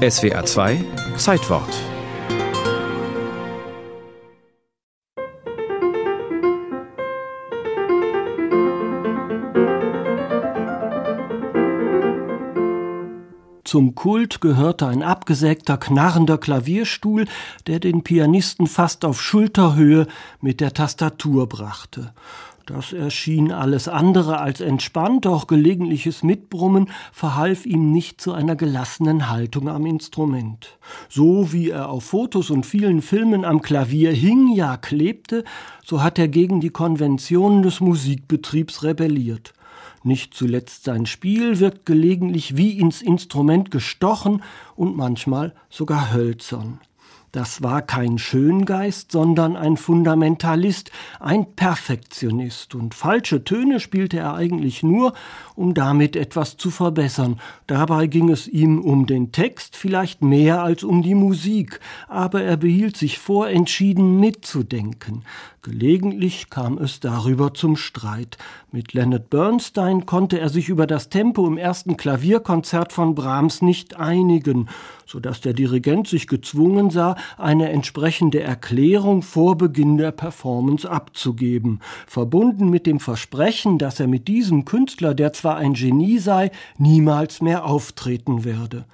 SWA 2 Zeitwort Zum Kult gehörte ein abgesägter, knarrender Klavierstuhl, der den Pianisten fast auf Schulterhöhe mit der Tastatur brachte. Das erschien alles andere als entspannt, auch gelegentliches Mitbrummen verhalf ihm nicht zu einer gelassenen Haltung am Instrument. So wie er auf Fotos und vielen Filmen am Klavier hing, ja klebte, so hat er gegen die Konventionen des Musikbetriebs rebelliert. Nicht zuletzt sein Spiel wirkt gelegentlich wie ins Instrument gestochen und manchmal sogar hölzern. Das war kein Schöngeist, sondern ein Fundamentalist, ein Perfektionist. Und falsche Töne spielte er eigentlich nur, um damit etwas zu verbessern. Dabei ging es ihm um den Text vielleicht mehr als um die Musik, aber er behielt sich vor, entschieden mitzudenken. Gelegentlich kam es darüber zum Streit. Mit Leonard Bernstein konnte er sich über das Tempo im ersten Klavierkonzert von Brahms nicht einigen, so dass der Dirigent sich gezwungen sah, eine entsprechende Erklärung vor Beginn der Performance abzugeben, verbunden mit dem Versprechen, dass er mit diesem Künstler, der zwar ein Genie sei, niemals mehr auftreten werde.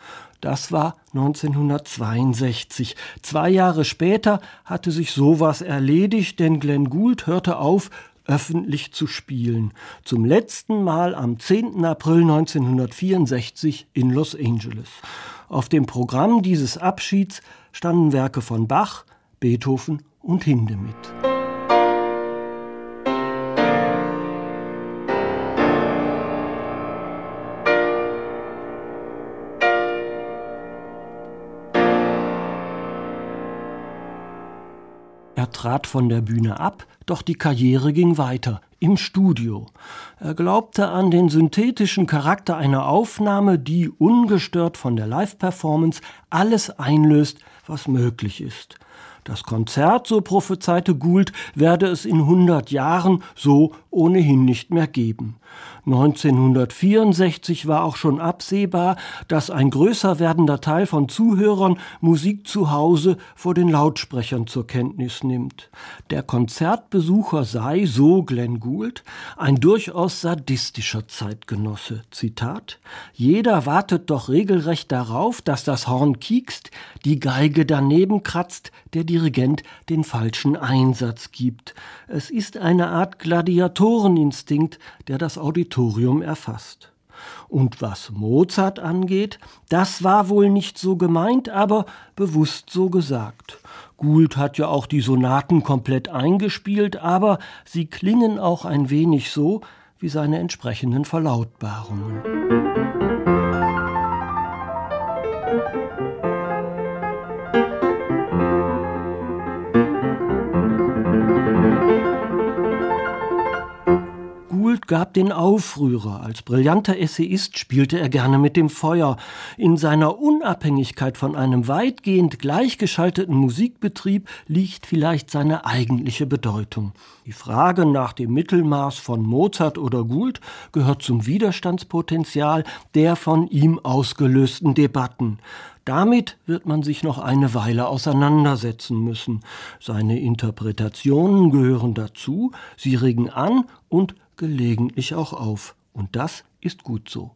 Das war 1962. Zwei Jahre später hatte sich sowas erledigt, denn Glenn Gould hörte auf, öffentlich zu spielen. Zum letzten Mal am 10. April 1964 in Los Angeles. Auf dem Programm dieses Abschieds standen Werke von Bach, Beethoven und Hindemith. Er trat von der Bühne ab, doch die Karriere ging weiter, im Studio. Er glaubte an den synthetischen Charakter einer Aufnahme, die ungestört von der Live-Performance alles einlöst, was möglich ist. Das Konzert, so prophezeite Gould, werde es in 100 Jahren so ohnehin nicht mehr geben. 1964 war auch schon absehbar, dass ein größer werdender Teil von Zuhörern Musik zu Hause vor den Lautsprechern zur Kenntnis nimmt. Der Konzertbesucher sei, so Glenn Gould, ein durchaus sadistischer Zeitgenosse. Zitat: Jeder wartet doch regelrecht darauf, dass das Horn kiekst, die Geige daneben kratzt, der Dirigent den falschen Einsatz gibt. Es ist eine Art Gladiatoreninstinkt, der das Auditorium erfasst. Und was Mozart angeht, das war wohl nicht so gemeint, aber bewusst so gesagt. Gould hat ja auch die Sonaten komplett eingespielt, aber sie klingen auch ein wenig so wie seine entsprechenden Verlautbarungen. Gab den Aufrührer. Als brillanter Essayist spielte er gerne mit dem Feuer. In seiner Unabhängigkeit von einem weitgehend gleichgeschalteten Musikbetrieb liegt vielleicht seine eigentliche Bedeutung. Die Frage nach dem Mittelmaß von Mozart oder Gould gehört zum Widerstandspotenzial der von ihm ausgelösten Debatten. Damit wird man sich noch eine Weile auseinandersetzen müssen. Seine Interpretationen gehören dazu, sie regen an und gelegentlich auch auf. Und das ist gut so.